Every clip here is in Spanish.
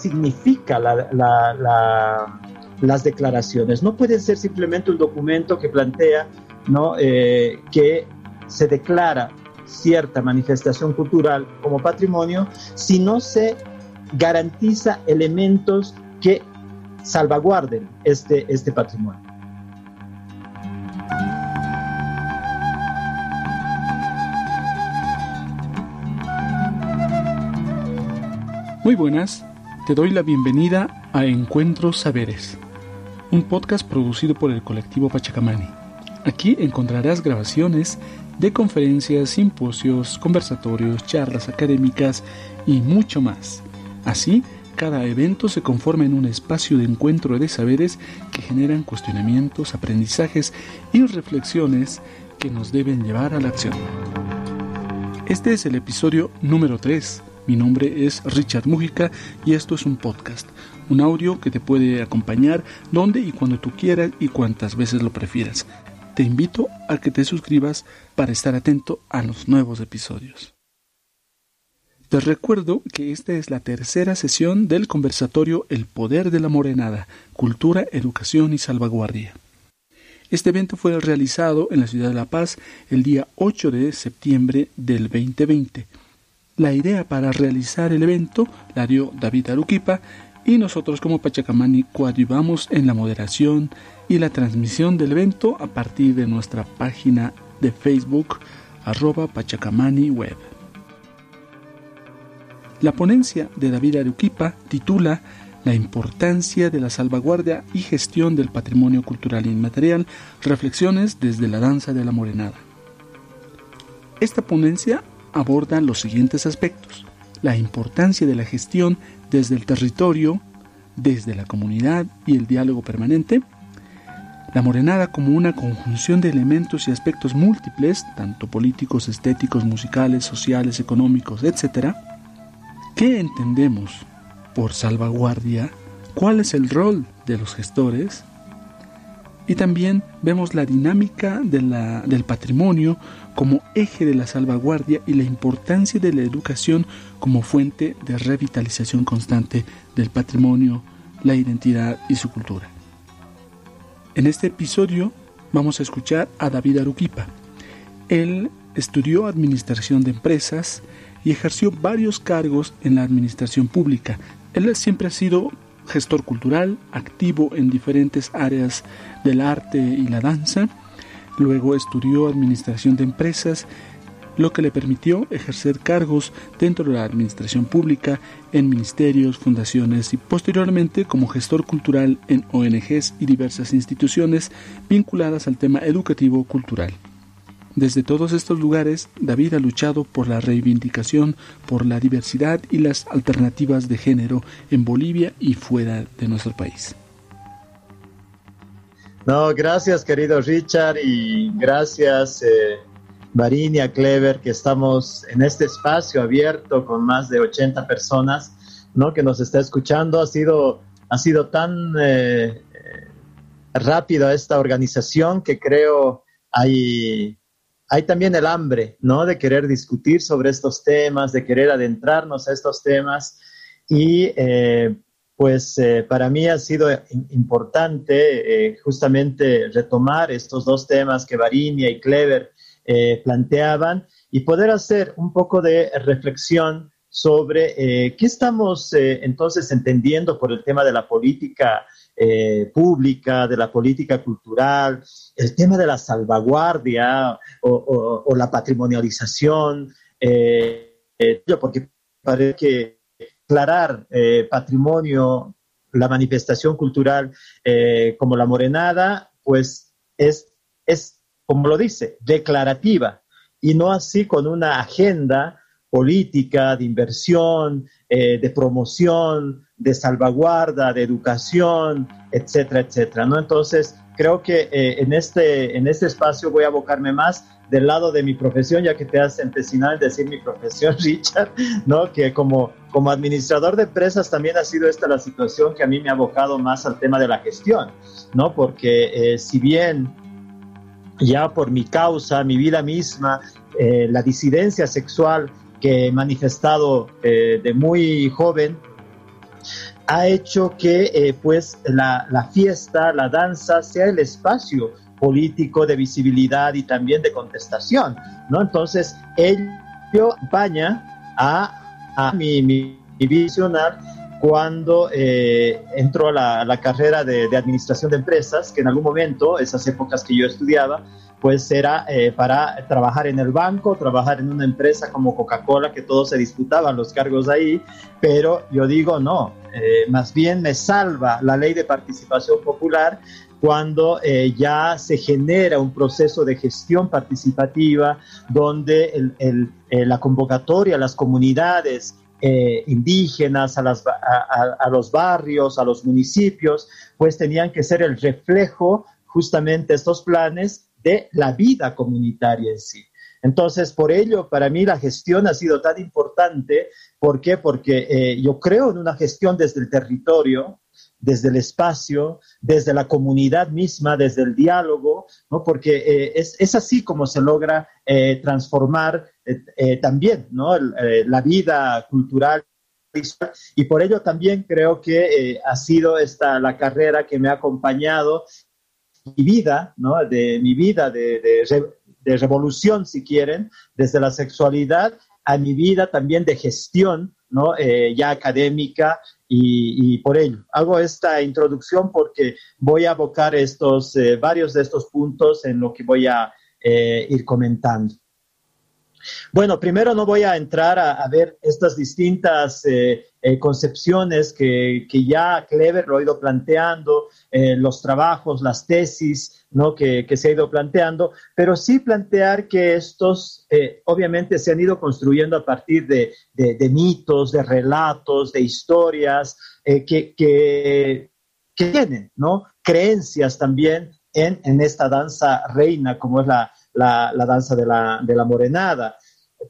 significa las declaraciones. No puede ser simplemente un documento que plantea ¿no? Eh, que se declara cierta manifestación cultural como patrimonio si no se garantiza elementos que salvaguarden este, este patrimonio. Muy buenas, te doy la bienvenida a Encuentros Saberes, un podcast producido por el colectivo Pachacamani. Aquí encontrarás grabaciones de conferencias, simposios, conversatorios, charlas académicas y mucho más. Así, cada evento se conforma en un espacio de encuentro de saberes que generan cuestionamientos, aprendizajes y reflexiones que nos deben llevar a la acción. Este es el episodio número 3 mi nombre es Richard Mújica y esto es un podcast, un audio que te puede acompañar donde y cuando tú quieras y cuantas veces lo prefieras. Te invito a que te suscribas para estar atento a los nuevos episodios. Te recuerdo que esta es la tercera sesión del conversatorio El Poder de la Morenada, Cultura, Educación y Salvaguardia. Este evento fue realizado en la ciudad de La Paz el día 8 de septiembre del 2020 la idea para realizar el evento la dio David Aruquipa y nosotros como Pachacamani coadyuvamos en la moderación y la transmisión del evento a partir de nuestra página de Facebook arroba Pachacamani Web. La ponencia de David Aruquipa titula La importancia de la salvaguardia y gestión del patrimonio cultural inmaterial, reflexiones desde la danza de la morenada. Esta ponencia aborda los siguientes aspectos. La importancia de la gestión desde el territorio, desde la comunidad y el diálogo permanente. La morenada como una conjunción de elementos y aspectos múltiples, tanto políticos, estéticos, musicales, sociales, económicos, etc. ¿Qué entendemos por salvaguardia? ¿Cuál es el rol de los gestores? Y también vemos la dinámica del patrimonio como eje de la salvaguardia y la importancia de la educación como fuente de revitalización constante del patrimonio, la identidad y su cultura. En este episodio vamos a escuchar a David Aruquipa. Él estudió administración de empresas y ejerció varios cargos en la administración pública. Él siempre ha sido gestor cultural, activo en diferentes áreas del arte y la danza. Luego estudió administración de empresas, lo que le permitió ejercer cargos dentro de la administración pública, en ministerios, fundaciones y posteriormente como gestor cultural en ONGs y diversas instituciones vinculadas al tema educativo cultural. Desde todos estos lugares, David ha luchado por la reivindicación, por la diversidad y las alternativas de género en Bolivia y fuera de nuestro país. No, gracias querido Richard y gracias eh, Clever que estamos en este espacio abierto con más de 80 personas, ¿no? Que nos está escuchando. Ha sido, ha sido tan eh, eh rápida esta organización que creo hay hay también el hambre, ¿no? De querer discutir sobre estos temas, de querer adentrarnos a estos temas. Y eh, pues eh, para mí ha sido importante eh, justamente retomar estos dos temas que Varinia y Clever planteaban y poder hacer un poco de reflexión sobre qué estamos entonces entendiendo por el tema de la política eh, pública, de la política cultural, el tema de la salvaguardia o, la patrimonialización, eh, eh, porque parece que declarar patrimonio, la manifestación cultural como la morenada, pues es, es, como lo dice, declarativa y no así con una agenda política de inversión, de promoción, de salvaguarda, de educación, etcétera, etcétera, ¿no? Entonces, creo que eh, en, este, en este espacio voy a abocarme más del lado de mi profesión, ya que te has empecinado en decir mi profesión, Richard, ¿no? Que como, como administrador de empresas también ha sido esta la situación que a mí me ha abocado más al tema de la gestión, ¿no? Porque eh, si bien ya por mi causa, mi vida misma, eh, la disidencia sexual que he manifestado de muy joven, ha hecho que eh, pues la, la, fiesta, la danza sea el espacio político de visibilidad y también de contestación, ¿no? Entonces, ello acompaña a, a mi, mi, visionar cuando eh, entró a la, la carrera de, de, administración de empresas, que en algún momento, esas épocas que yo estudiaba, pues era eh, para trabajar en el banco, trabajar en una empresa como Coca-Cola, que todos se disputaban los cargos ahí, pero yo digo no, eh, más bien me salva la ley de participación popular cuando eh, ya se genera un proceso de gestión participativa donde el, el, la convocatoria a las comunidades indígenas, a, las, a, a, los barrios, a los municipios, pues tenían que ser el reflejo justamente estos planes de la vida comunitaria en sí. Entonces, por ello, para mí la gestión ha sido tan importante. ¿Por qué? Porque eh, yo creo en una gestión desde el territorio, desde el espacio, desde la comunidad misma, desde el diálogo, ¿no? porque eh, es, es, así como se logra eh, transformar eh, también ¿no? la vida cultural y por ello también creo que ha sido esta la carrera que me ha acompañado mi vida, ¿no? de mi vida de, de, de, revolución, si quieren, desde la sexualidad a mi vida también de gestión, ¿no? Eh, ya académica y, por ello hago esta introducción porque voy a abocar estos, eh, varios de estos puntos en lo que voy a eh, ir comentando. Bueno, primero no voy a entrar a, ver estas distintas eh, eh, concepciones que, que, ya Clever lo ha ido planteando, eh, los trabajos, las tesis ¿no? que, que, se ha ido planteando, pero sí plantear que estos obviamente se han ido construyendo a partir de, de, de mitos, de relatos, de historias que, que, tienen ¿no? creencias también en, en esta danza reina como es la, la, danza de la, de la morenada.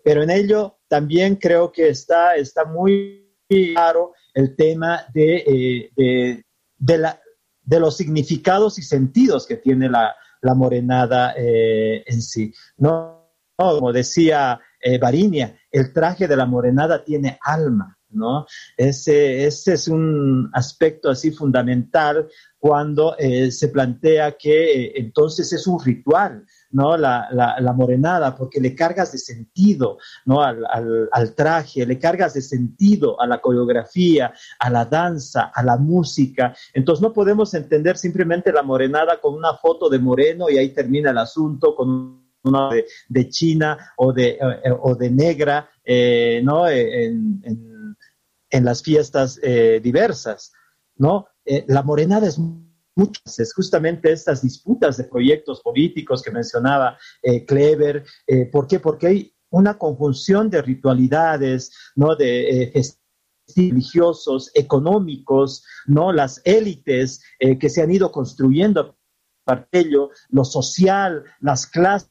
Pero en ello también creo que está, está muy claro el tema de, eh, de, la, de, los significados y sentidos que tiene la, morenada eh, en sí. ¿no? Como decía eh, Barinia, el traje de la morenada tiene alma. ¿no? Ese, ese es un aspecto así fundamental cuando eh, se plantea que entonces es un ritual, ¿no? La, la, la, morenada, porque le cargas de sentido, ¿no? Al, al, traje, le cargas de sentido a la coreografía, a la danza, a la música. Entonces no podemos entender simplemente la morenada con una foto de moreno y ahí termina el asunto, con una de, de China o de, eh, o de negra, eh, ¿no? En, en, en, las fiestas eh, diversas, ¿no? la morenada es muchas, es justamente estas disputas de proyectos políticos que mencionaba eh, Clever. Eh, ¿Por qué? Porque hay una conjunción de ritualidades, ¿no? De eh, religiosos, económicos, ¿no? Las élites eh, que se han ido construyendo a partir de ello, lo social, las clases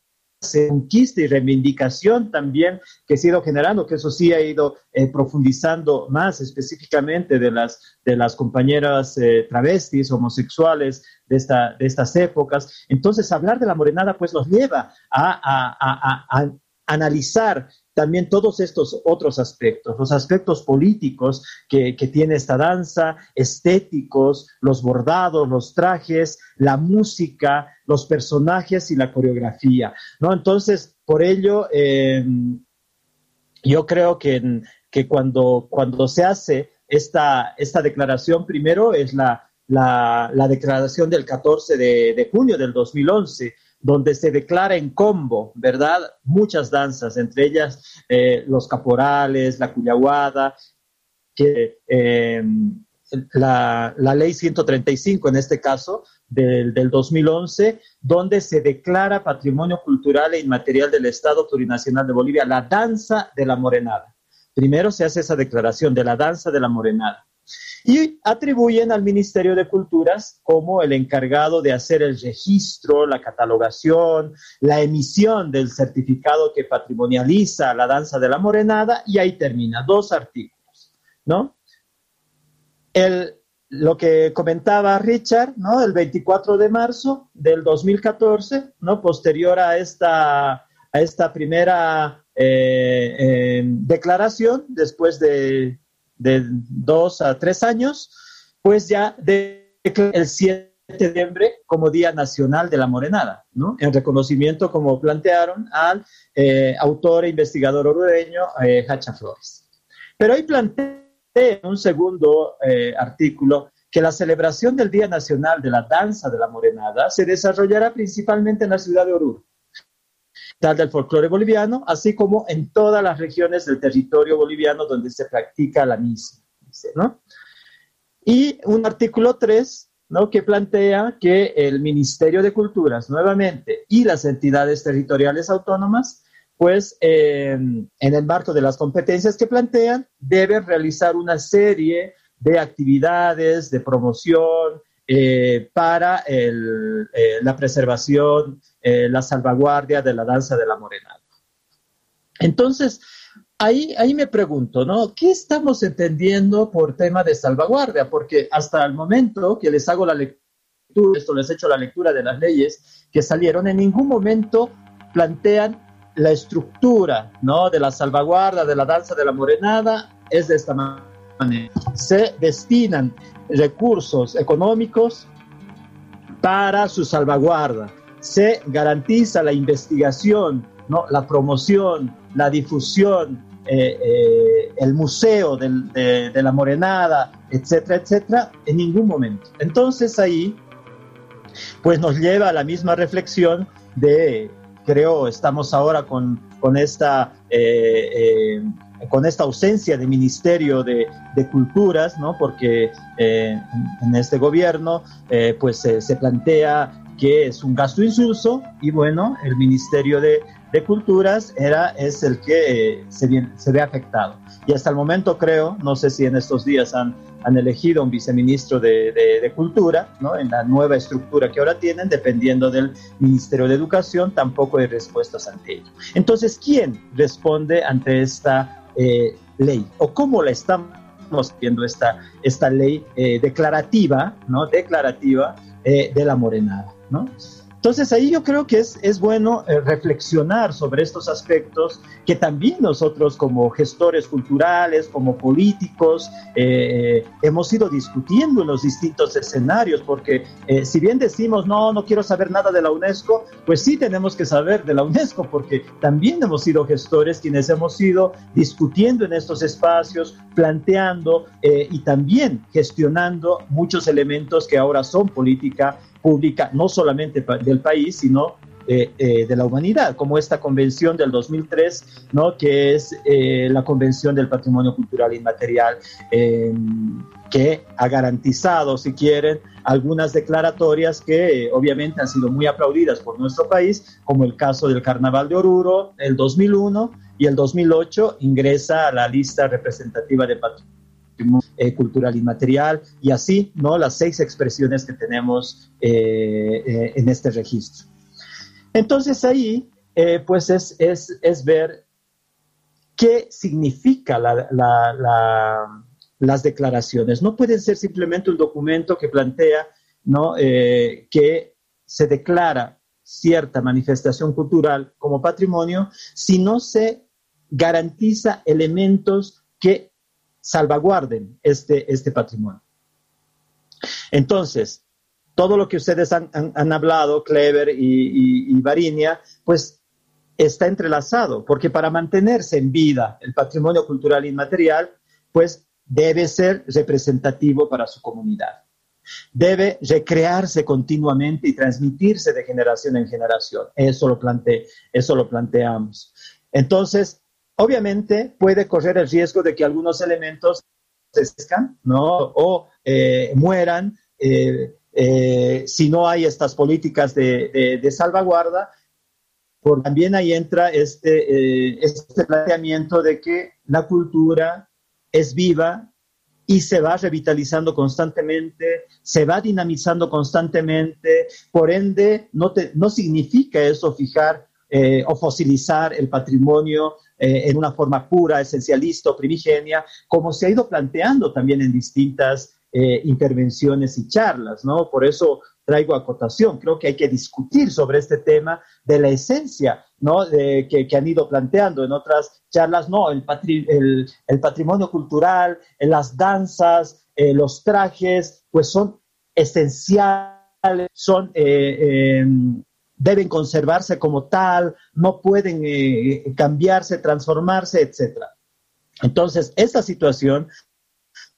conquista y reivindicación también que se ha ido generando, que eso sí ha ido eh, profundizando más específicamente de las, de las compañeras eh, travestis, homosexuales de, esta, de estas épocas. Entonces, hablar de la morenada pues nos lleva a, a, a, a analizar también todos estos otros aspectos, los aspectos políticos que, que, tiene esta danza, estéticos, los bordados, los trajes, la música, los personajes y la coreografía, ¿no? Entonces, por ello, eh, yo creo que, que cuando, cuando se hace esta, esta declaración, primero es la, la, la declaración del 14 de, de junio del 2011, donde se declara en combo, ¿verdad? Muchas danzas, entre ellas eh, los caporales, la cuyaguada, que eh, la, ley 135 en este caso del, del, 2011, donde se declara patrimonio cultural e inmaterial del Estado Plurinacional de Bolivia la danza de la morenada. Primero se hace esa declaración de la danza de la morenada y atribuyen al Ministerio de Culturas como el encargado de hacer el registro, la catalogación, la emisión del certificado que patrimonializa la danza de la morenada y ahí termina, dos artículos, ¿no? El, lo que comentaba Richard, ¿no? El 24 de marzo del 2014, ¿no? Posterior a esta, a esta primera eh, eh, declaración, después de de dos a tres años, pues ya el 7 de septiembre como Día Nacional de la Morenada, ¿no? En reconocimiento, como plantearon, al eh, autor e investigador orureño eh, Hacha Flores. Pero ahí plantea un segundo eh, artículo que la celebración del Día Nacional de la Danza de la Morenada se desarrollará principalmente en la ciudad de Oruro, del folclore boliviano, así como en todas las regiones del territorio boliviano donde se practica la misma. ¿no? Y un artículo 3 ¿no? que plantea que el Ministerio de Culturas, nuevamente, y las entidades territoriales autónomas, pues eh, en el marco de las competencias que plantean, deben realizar una serie de actividades de promoción eh, para eh, la preservación, eh, la salvaguardia de la danza de la morenada. Entonces, ahí, ahí me pregunto, ¿no? ¿Qué estamos entendiendo por tema de salvaguardia? Porque hasta el momento que les hago la lectura, esto les he hecho la lectura de las leyes que salieron, en ningún momento plantean la estructura, ¿no? De la salvaguardia de la danza de la morenada, es de esta manera se destinan recursos económicos para su salvaguarda, se garantiza la investigación, ¿no? la promoción, la difusión, eh, eh, el museo de, la morenada, etcétera, etcétera, en ningún momento. Entonces ahí, pues nos lleva a la misma reflexión de, creo, estamos ahora con, con esta eh, con esta ausencia de Ministerio de, Culturas, ¿no? porque en, este gobierno pues se plantea que es un gasto insulso y bueno, el Ministerio de, Culturas era, es el que eh, se, ve afectado. Y hasta el momento creo, no sé si en estos días han, han elegido un viceministro de, de, Cultura, ¿no? en la nueva estructura que ahora tienen, dependiendo del Ministerio de Educación, tampoco hay respuestas ante ello. Entonces, ¿quién responde ante esta eh, ley o cómo la estamos viendo esta, esta ley eh, declarativa, ¿no? Declarativa de la morenada, ¿no? Entonces ahí yo creo que es, es bueno eh, reflexionar sobre estos aspectos que también nosotros como gestores culturales, como políticos, eh, hemos ido discutiendo en los distintos escenarios, porque eh, si bien decimos, no, no quiero saber nada de la UNESCO, pues sí tenemos que saber de la UNESCO, porque también hemos sido gestores quienes hemos ido discutiendo en estos espacios, planteando y también gestionando muchos elementos que ahora son política pública, no solamente del país, sino eh, eh, de la humanidad, como esta convención del 2003, ¿no? que es eh, la Convención del Patrimonio Cultural Inmaterial, em, que ha garantizado, si quieren, algunas declaratorias que obviamente han sido muy aplaudidas por nuestro país, como el caso del Carnaval de Oruro, el 2001 y el 2008 ingresa a la lista representativa de patrimonio eh, cultural inmaterial y así, ¿no? Las seis expresiones que tenemos eh, eh, en este registro. Entonces ahí, pues es, es, es, ver qué significa la, la, las declaraciones. No pueden ser simplemente un documento que plantea, ¿no? que se declara cierta manifestación cultural como patrimonio si no se garantiza elementos que salvaguarden este, este patrimonio. Entonces, todo lo que ustedes han, hablado, Clever y, y, Varinia, pues está entrelazado, porque para mantenerse en vida el patrimonio cultural inmaterial, pues debe ser representativo para su comunidad. Debe recrearse continuamente y transmitirse de generación en generación. Eso lo, plante, eso lo planteamos. Entonces, Obviamente puede correr el riesgo de que algunos elementos se ¿no? O eh, mueran eh, eh, si no hay estas políticas de, salvaguarda. Por, también ahí entra este, este planteamiento de que la cultura es viva y se va revitalizando constantemente, se va dinamizando constantemente, por ende no, no significa eso fijar o fosilizar el patrimonio eh, en una forma pura, esencialista o primigenia, como se ha ido planteando también en distintas eh, intervenciones y charlas, ¿no? Por eso traigo acotación. Creo que hay que discutir sobre este tema de la esencia ¿no? que, han ido planteando en otras charlas, no, el, el, patrimonio cultural, las danzas, eh, los trajes, pues son esenciales, son, eh, em, deben conservarse como tal, no pueden eh, cambiarse, transformarse, etc. Entonces, esta situación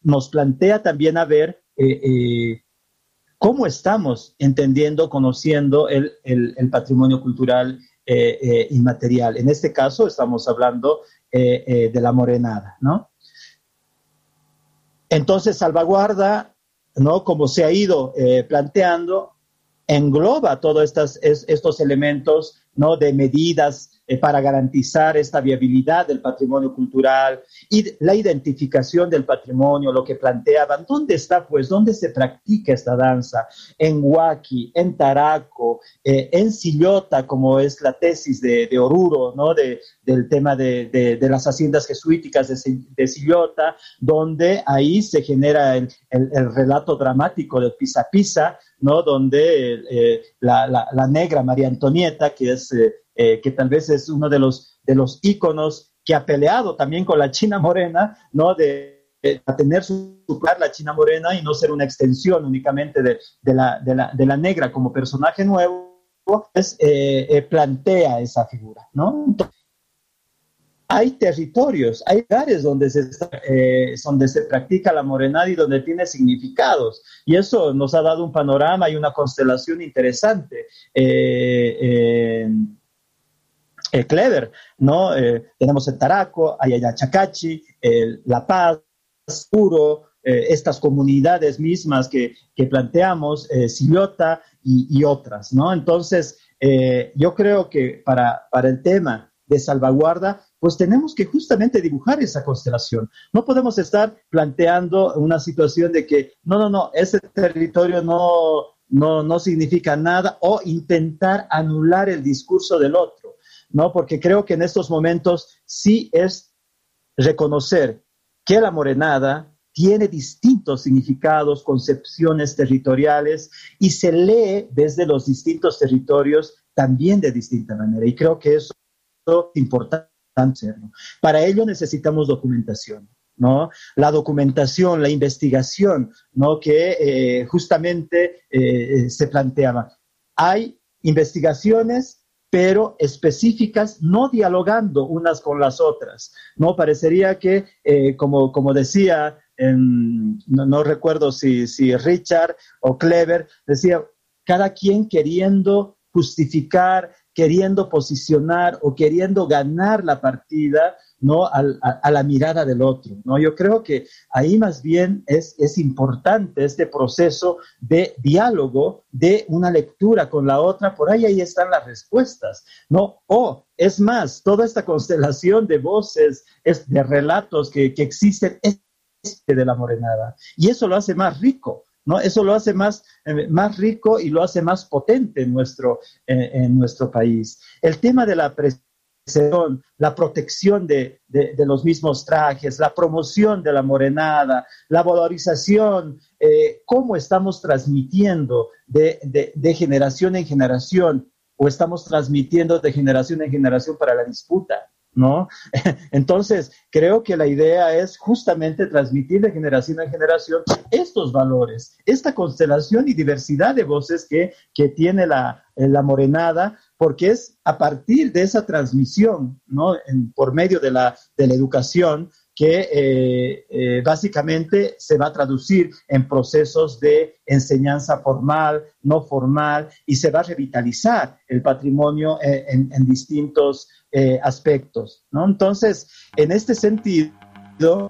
nos plantea también a ver cómo estamos entendiendo, conociendo el, patrimonio cultural eh, eh, inmaterial. En este caso estamos hablando eh, de la morenada, ¿no? Entonces, salvaguarda, ¿no? Como se ha ido planteando, engloba todos estos, elementos, ¿no? De medidas eh, para garantizar esta viabilidad del patrimonio cultural y la identificación del patrimonio, lo que planteaban. ¿Dónde está, pues, dónde se practica esta danza? En Huaki, en Taraco, eh, en Sillota, como es la tesis de, Oruro, ¿no? De, del tema de, las haciendas jesuíticas de, Sillota, donde ahí se genera el, relato dramático de Pisa Pisa, ¿no? Donde eh, la, negra María Antonieta, que es eh, que tal vez es uno de los, de los íconos que ha peleado también con la China morena, ¿no? De, tener su la China morena y no ser una extensión únicamente de, de, la, de, la, de la, negra como personaje nuevo, pues eh, eh, plantea esa figura, ¿no? hay territorios, hay lugares donde se, donde se practica la morenada y donde tiene significados. Y eso nos ha dado un panorama y una constelación interesante. Eh, clever, ¿no? Eh, tenemos el Taraco, Ayayachacachi, el La Paz, Puro, eh, estas comunidades mismas que, planteamos, Sillota y, otras, ¿no? Entonces, yo creo que para, para el tema de salvaguarda, pues tenemos que justamente dibujar esa constelación. No podemos estar planteando una situación de que, no, no, no, ese territorio no, no, no significa nada o intentar anular el discurso del otro. ¿No? Porque creo que en estos momentos sí es reconocer que la morenada tiene distintos significados, concepciones territoriales y se lee desde los distintos territorios también de distinta manera. Y creo que eso es importante. Para ello necesitamos documentación. ¿no? La documentación, la investigación, ¿no? Que eh, justamente eh, se planteaba. Hay investigaciones pero específicas, no dialogando unas con las otras. No parecería que, eh, como, como decía, no, recuerdo si, si Richard o Clever, decía, cada quien queriendo justificar, queriendo posicionar o queriendo ganar la partida ¿no? A, la mirada del otro, ¿no? Yo creo que ahí más bien es, importante este proceso de diálogo, de una lectura con la otra, por ahí ahí están las respuestas, ¿no? O, es más, toda esta constelación de voces, es, de relatos que, que existen, es de la morenada. Y eso lo hace más rico, ¿no? Eso lo hace más, eh, más rico y lo hace más potente en nuestro, eh, en nuestro país. El tema de la la protección de, los mismos trajes, la promoción de la morenada, la valorización, eh, cómo estamos transmitiendo de, de, generación en generación o estamos transmitiendo de generación en generación para la disputa. ¿No? Entonces, creo que la idea es justamente transmitir de generación en generación estos valores, esta constelación y diversidad de voces que, que tiene la, la morenada, porque es a partir de esa transmisión, ¿no? por medio de la, de la educación, que eh, eh, básicamente se va a traducir en procesos de enseñanza formal, no formal, y se va a revitalizar el patrimonio eh, en, en, distintos aspectos. ¿no? Entonces, en este sentido,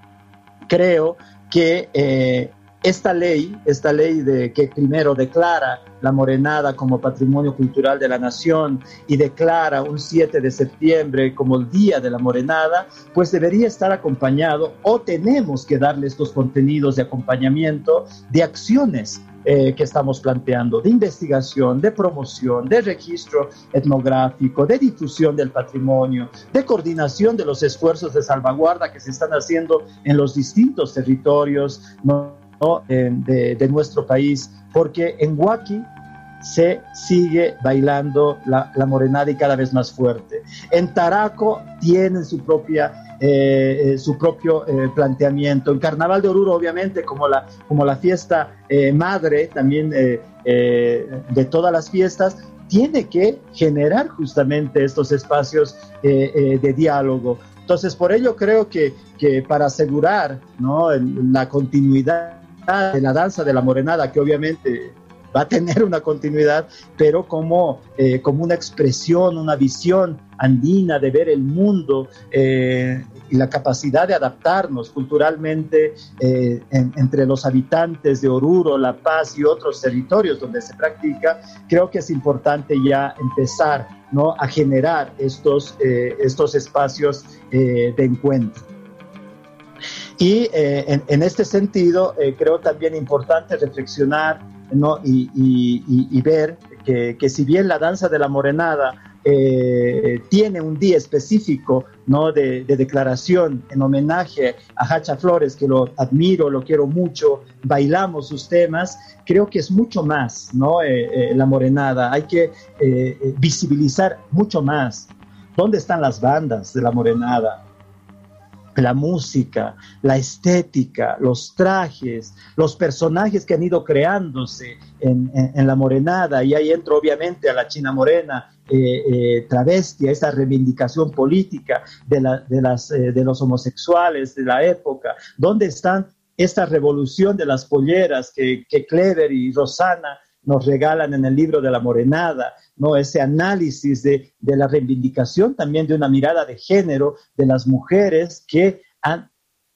creo que esta ley, esta ley de que primero declara la morenada como patrimonio cultural de la nación y declara un 7 de septiembre como el día de la morenada, pues debería estar acompañado o tenemos que darle estos contenidos de acompañamiento de acciones eh, que estamos planteando, de investigación, de promoción, de registro etnográfico, de difusión del patrimonio, de coordinación de los esfuerzos de salvaguarda que se están haciendo en los distintos territorios. De, nuestro país, porque en Huaki se sigue bailando la, morenada y cada vez más fuerte. En Taraco tienen su propia eh, eh, su propio eh, planteamiento. En Carnaval de Oruro, obviamente, como la, como la fiesta madre también de todas las fiestas, tiene que generar justamente estos espacios de diálogo. Entonces, por ello creo que, que para asegurar ¿no? la continuidad de la danza de la morenada, que obviamente va a tener una continuidad, pero como, eh, como una expresión, una visión andina de ver el mundo eh, y la capacidad de adaptarnos culturalmente eh, entre los habitantes de Oruro, La Paz y otros territorios donde se practica, creo que es importante ya empezar ¿no? a generar estos, estos espacios de encuentro. Y en, en, este sentido, creo también importante reflexionar y, ver que, si bien la danza de la morenada eh, tiene un día específico. De, declaración en homenaje a Hacha Flores, que lo admiro, lo quiero mucho, bailamos sus temas, creo que es mucho más ¿no? Eh, eh, la morenada, hay que visibilizar mucho más. ¿Dónde están las bandas de la morenada? La música, la estética, los trajes, los personajes que han ido creándose en, la morenada, y ahí entra obviamente a la China Morena, eh, eh, travesti, a esa reivindicación política de, las, eh, de los homosexuales de la época, ¿dónde están esta revolución de las polleras que, que Clever y Rosana nos regalan en el libro de la Morenada, ¿no? ese análisis de, la reivindicación también de una mirada de género de las mujeres que han,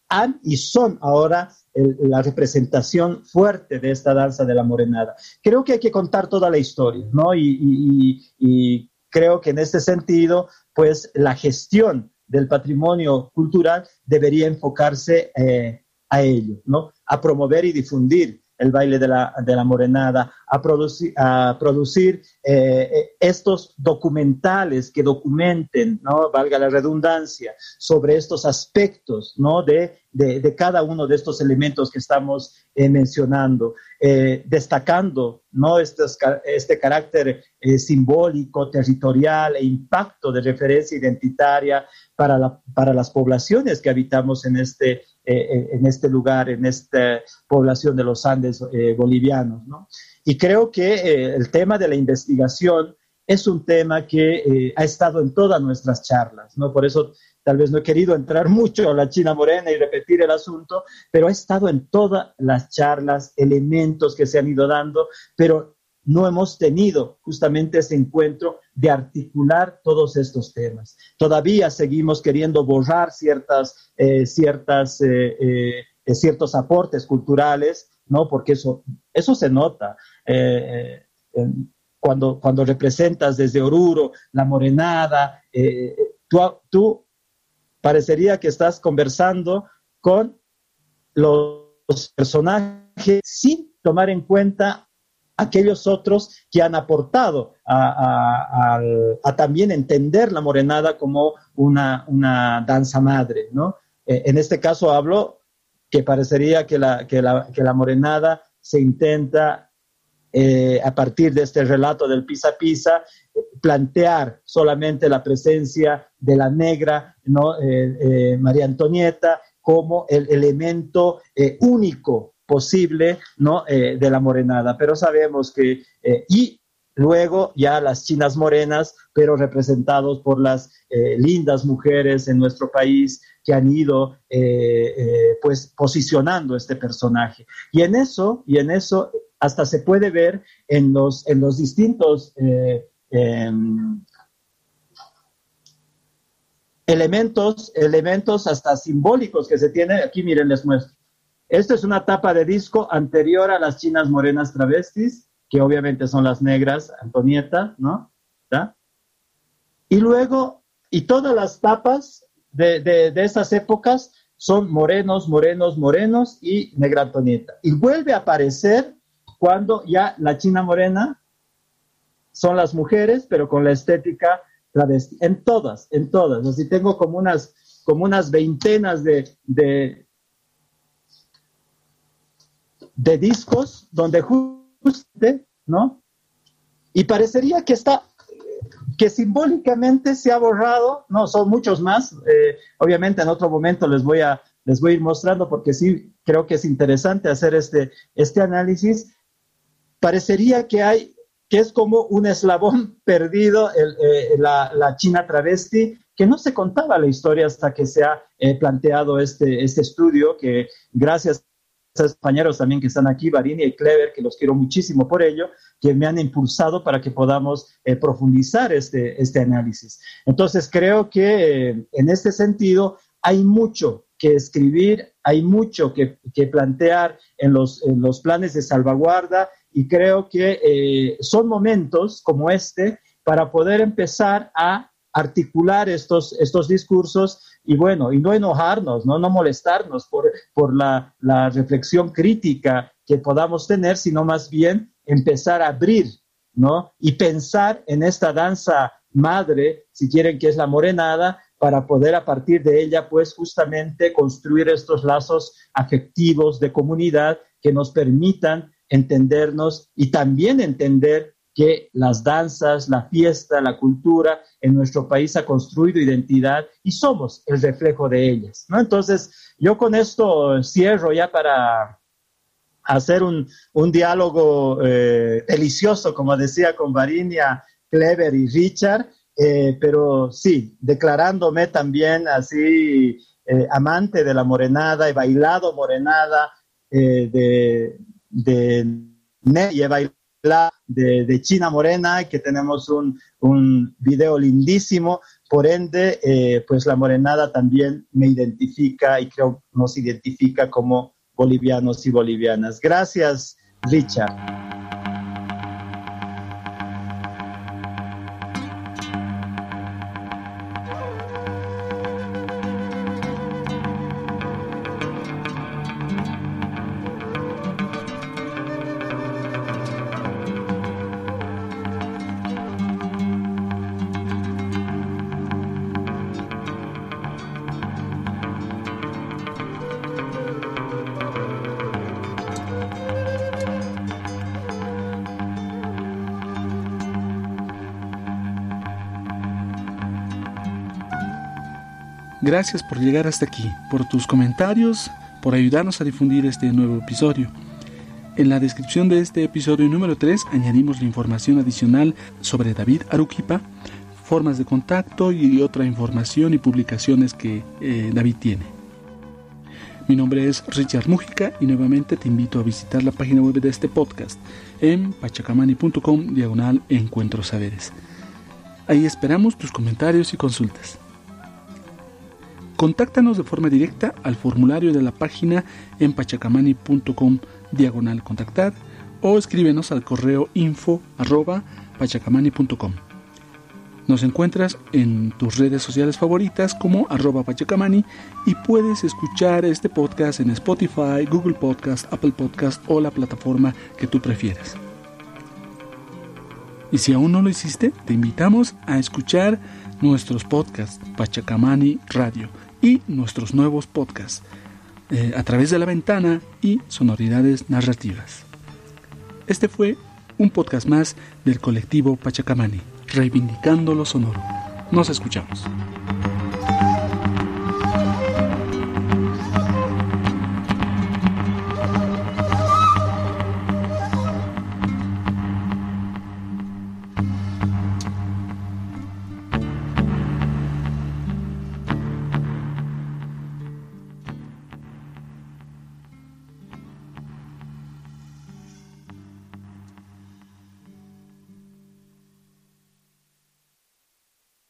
han y son ahora la representación fuerte de esta danza de la morenada. Creo que hay que contar toda la historia, ¿no? Y, creo que en este sentido, pues la gestión del patrimonio cultural debería enfocarse eh, a ello, ¿no? A promover y difundir el baile de la, de la morenada, a producir, a producir eh, eh, estos documentales que documenten, ¿no? valga la redundancia, sobre estos aspectos ¿no? de, de, cada uno de estos elementos que estamos eh, mencionando, destacando ¿no? este, este carácter simbólico, territorial e impacto de referencia identitaria para, la, para las poblaciones que habitamos en este, en este lugar, en esta población de los Andes bolivianos. ¿no? Y creo que eh, el tema de la investigación es un tema que eh, ha estado en todas nuestras charlas, ¿no? Por eso tal vez no he querido entrar mucho a la China Morena y repetir el asunto, pero ha estado en todas las charlas, elementos que se han ido dando, pero no hemos tenido justamente ese encuentro de articular todos estos temas. Todavía seguimos queriendo borrar ciertas, eh, ciertas, ciertos aportes culturales, ¿no? Porque eso, eso se nota. Eh, eh, cuando, cuando representas desde Oruro, la morenada, eh, tú, tú parecería que estás conversando con los personajes sin tomar en cuenta aquellos otros que han aportado a, también entender la morenada como una, danza madre, ¿no? en este caso hablo que parecería que la, que la, que la morenada se intenta eh, a partir de este relato del pisa pisa, plantear solamente la presencia de la negra, ¿no? Eh, eh, María Antonieta, como el elemento único posible ¿no? de la morenada. Pero sabemos que, y luego ya las chinas morenas, pero representados por las lindas mujeres en nuestro país que han ido pues posicionando este personaje. Y en eso, y en eso hasta se puede ver en los, en los distintos eh, em, elementos, elementos hasta simbólicos que se tiene. Aquí miren, les muestro. Esta es una tapa de disco anterior a las chinas morenas travestis, que obviamente son las negras, Antonieta, ¿no? Y luego, y todas las tapas de, de, de esas épocas son morenos, morenos, morenos y negra Antonieta. Y vuelve a aparecer cuando ya la China morena son las mujeres, pero con la estética travesti. En todas, en todas. Así tengo como unas, como unas veintenas de, de, discos donde justamente, ¿no? y parecería que está que simbólicamente se ha borrado, no, son muchos más, eh, obviamente en otro momento les voy, a, les voy a ir mostrando porque sí creo que es interesante hacer este, este análisis, parecería que hay, que es como un eslabón perdido eh, la, la, China travesti, que no se contaba la historia hasta que se ha eh, planteado este, este estudio, que gracias compañeros también que están aquí, Barini y Clever, que los quiero muchísimo por ello, que me han impulsado para que podamos eh, profundizar este, este análisis. Entonces, creo que eh, en este sentido hay mucho que escribir, hay mucho que, que plantear en los, en los, planes de salvaguarda y creo que eh, son momentos como este para poder empezar a articular estos, estos discursos y bueno, y no enojarnos, no, no molestarnos por, por la, la reflexión crítica que podamos tener, sino más bien empezar a abrir, ¿no? Y pensar en esta danza madre, si quieren que es la morenada, para poder a partir de ella, pues justamente construir estos lazos afectivos de comunidad que nos permitan entendernos y también entender que las danzas, la fiesta, la cultura en nuestro país ha construido identidad y somos el reflejo de ellas. ¿no? Entonces, yo con esto cierro ya para hacer un, diálogo eh, delicioso, como decía con Varinia, Clever y Richard, eh, pero sí, declarándome también así eh, amante de la morenada, he bailado morenada de, de, he bailado de, China Morena, que tenemos un, un video lindísimo. Por ende, eh, pues la morenada también me identifica y creo nos identifica como bolivianos y bolivianas. Gracias, Richard. Gracias por llegar hasta aquí, por tus comentarios, por ayudarnos a difundir este nuevo episodio. En la descripción de este episodio número 3 añadimos la información adicional sobre David Aruquipa, formas de contacto y otra información y publicaciones que eh, David tiene. Mi nombre es Richard Mújica y nuevamente te invito a visitar la página web de este podcast en pachacamani.com diagonal encuentros saberes. Ahí esperamos tus comentarios y consultas. Contáctanos de forma directa al formulario de la página en pachacamani.com diagonal contactar o escríbenos al correo info arroba pachacamani.com. Nos encuentras en tus redes sociales favoritas como arroba pachacamani y puedes escuchar este podcast en Spotify, Google Podcast, Apple Podcast o la plataforma que tú prefieras. Y si aún no lo hiciste, te invitamos a escuchar nuestros podcasts Pachacamani Radio y nuestros nuevos podcasts eh, a través de la ventana y sonoridades narrativas. Este fue un podcast más del colectivo Pachacamani, reivindicando lo sonoro. Nos escuchamos.